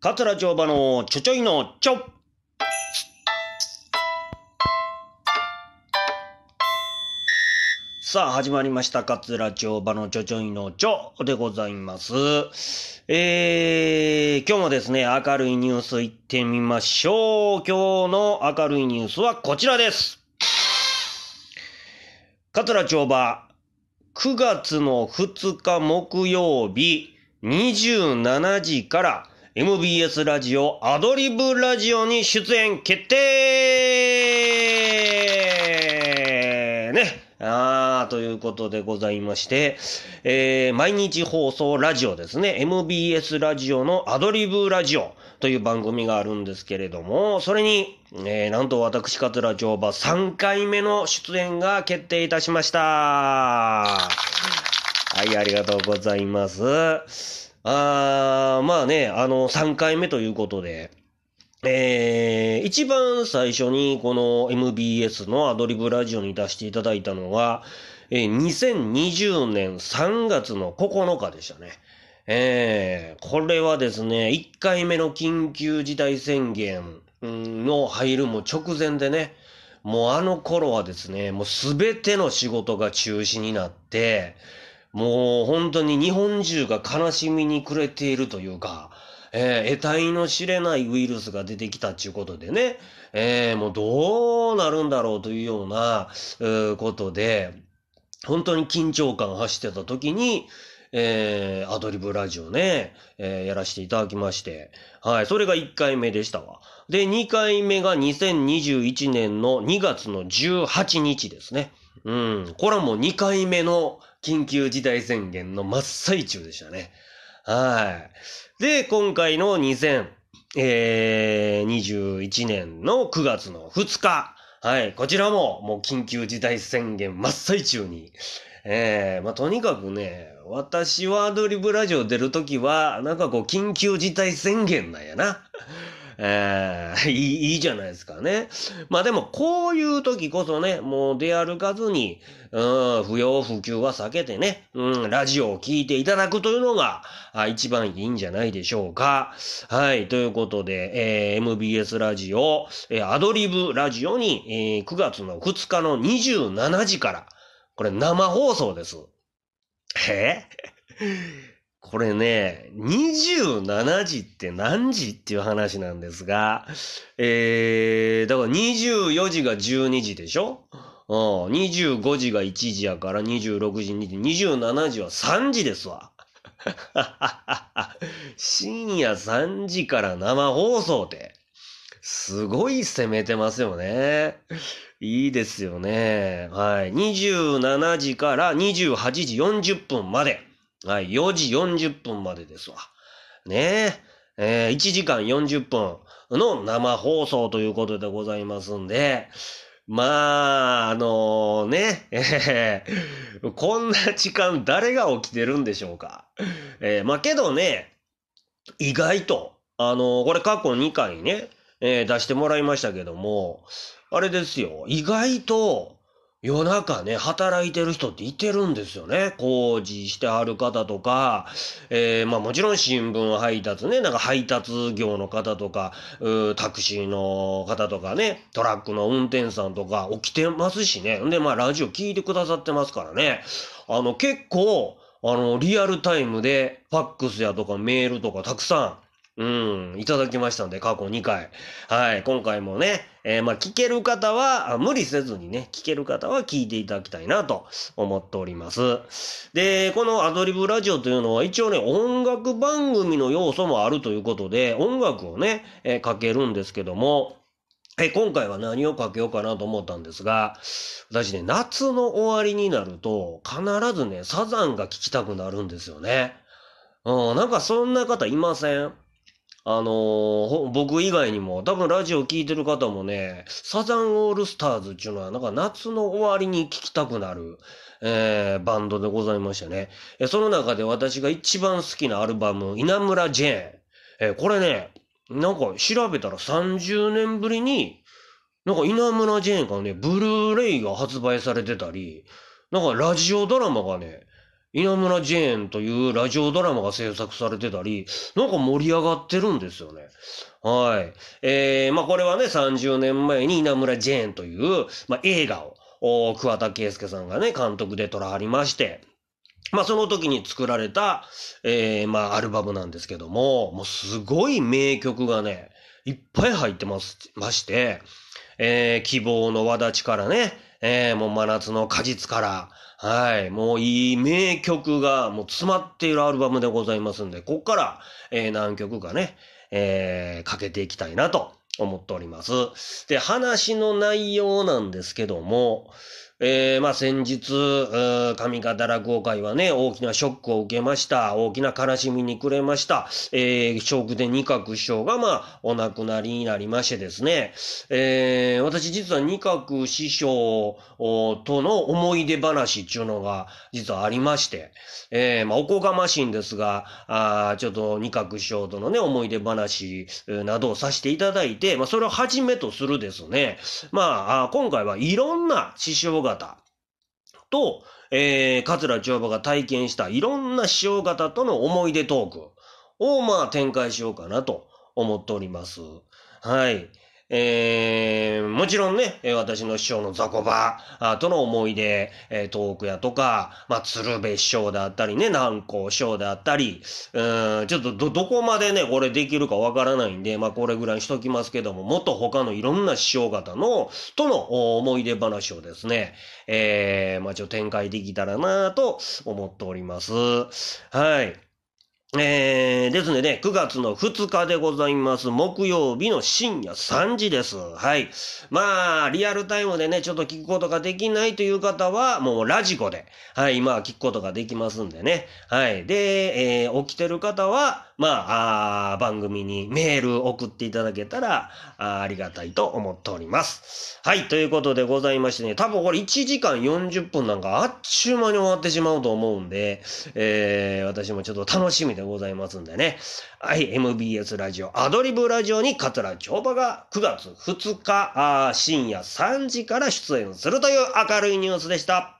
桂町場のちょちょいのちょ。さあ始まりました。桂町場のちょちょいのちょ。でございます。えー、今日もですね明るいニュースいってみましょう。今日の明るいニュースはこちらです。桂町場9月の2日木曜日27時から MBS ラジオアドリブラジオに出演決定ね。あー、ということでございまして、えー、毎日放送ラジオですね。MBS ラジオのアドリブラジオという番組があるんですけれども、それに、えー、なんと私、桂町場3回目の出演が決定いたしました。はい、ありがとうございます。あーまあね、あの、3回目ということで、えー、一番最初にこの MBS のアドリブラジオに出していただいたのは、えー、2020年3月の9日でしたね。えー、これはですね、1回目の緊急事態宣言の入るも直前でね、もうあの頃はですね、もうすべての仕事が中止になって、もう本当に日本中が悲しみに暮れているというか、えー、得体の知れないウイルスが出てきたっていうことでね、えー、もうどうなるんだろうというような、うことで、本当に緊張感走ってた時に、えー、アドリブラジオね、えー、やらせていただきまして、はい、それが1回目でしたわ。で、2回目が2021年の2月の18日ですね。うん、これはもう2回目の緊急事態宣言の真っ最中でしたね。はい。で、今回の2021年の9月の2日。はい。こちらももう緊急事態宣言真っ最中に。えー、まあ、とにかくね、私はアドリブラジオ出るときは、なんかこう、緊急事態宣言なんやな。えー、いい、いいじゃないですかね。まあでも、こういう時こそね、もう出歩かずに、うん、不要不急は避けてね、うん、ラジオを聞いていただくというのが、あ一番いいんじゃないでしょうか。はい、ということで、えー、MBS ラジオ、えー、アドリブラジオに、えー、9月の2日の27時から、これ生放送です。え？これね、27時って何時っていう話なんですが、えー、だから24時が12時でしょ？うん、25時が1時やから26時2時、27時は3時ですわ。深夜3時から生放送って、すごい攻めてますよね。いいですよね。はい。27時から28時40分まで。はい。4時40分までですわ。ねえ。えー、1時間40分の生放送ということでございますんで、まあ、あのね、えー、こんな時間誰が起きてるんでしょうか。えー、まあけどね、意外と、あのこれ過去2回ね、えー、出してもらいましたけども、あれですよ、意外と夜中ね、働いてる人っていてるんですよね。工事してはる方とか、えー、まあもちろん新聞配達ね、なんか配達業の方とか、うタクシーの方とかね、トラックの運転さんとか起きてますしね。んで、まあラジオ聞いてくださってますからね。あの結構、あの、リアルタイムで、ファックスやとかメールとかたくさん、うん、いただきましたんで、過去2回。はい、今回もね、えー、まあ、聞ける方は、無理せずにね、聞ける方は聞いていただきたいなと思っております。で、このアドリブラジオというのは一応ね、音楽番組の要素もあるということで、音楽をね、えー、かけるんですけども、え今回は何をかけようかなと思ったんですが、私ね、夏の終わりになると、必ずね、サザンが聴きたくなるんですよね。うん、なんかそんな方いません？あのー、僕以外にも、多分ラジオ聞いてる方もね、サザンオールスターズっていうのは、なんか夏の終わりに聴きたくなる、えー、バンドでございましてね。えその中で私が一番好きなアルバム、稲村ジェーン。えこれね、なんか調べたら30年ぶりに、なんか稲村ジェーンがね、ブルーレイが発売されてたり、なんかラジオドラマがね、稲村ジェーンというラジオドラマが制作されてたり、なんか盛り上がってるんですよね。はい。えー、まあこれはね、30年前に稲村ジェーンという、まあ、映画を、桑田佳祐さんがね、監督で撮らはりまして、まあその時に作られた、えー、まあアルバムなんですけども、もうすごい名曲がね、いっぱい入ってます、まして、えー、希望の輪立ちからね、えー、もう真夏の果実から、はい。もういい名曲がもう詰まっているアルバムでございますんで、こっから、えー、何曲かね、えー、かけていきたいなと思っております。で、話の内容なんですけども、えー、まあ先日、上方落語会はね、大きなショックを受けました。大きな悲しみに暮れました。えー、笑福で二角師匠が、まあ、お亡くなりになりましてですね、えー、私実は二角師匠との思い出話っていうのが実はありまして、えー、まあ、おこがましいんですが、あちょっと二角師匠とのね、思い出話などをさせていただいて、まあ、それをはじめとするですね、まあ、今回はいろんな師匠が方と、えー、桂長馬が体験したいろんな師匠方との思い出トークを、まあ、展開しようかなと思っております。はい。えー、もちろんね、私の師匠の雑魚場との思い出、えー、トークやとか、まあ、鶴瓶師匠であったりね、南光師匠であったり、うん、ちょっとど、どこまでね、これできるかわからないんで、まあ、これぐらいにしときますけども、もっと他のいろんな師匠方の、との思い出話をですね、えー、まあ、ちょ展開できたらなと思っております。はい。えー、ですね、ね、9月の2日でございます。木曜日の深夜3時です。はい。まあ、リアルタイムでね、ちょっと聞くことができないという方は、もうラジコで、はい、今は聞くことができますんでね。はい。で、えー、起きてる方は、まあ、あ番組にメール送っていただけたらあ、ありがたいと思っております。はい。ということでございましてね、多分これ1時間40分なんかあっちゅう間に終わってしまうと思うんで、えー、私もちょっと楽しみでございますんでね。はい、MBS ラジオ、アドリブラジオに桂長馬が9月2日深夜3時から出演するという明るいニュースでした。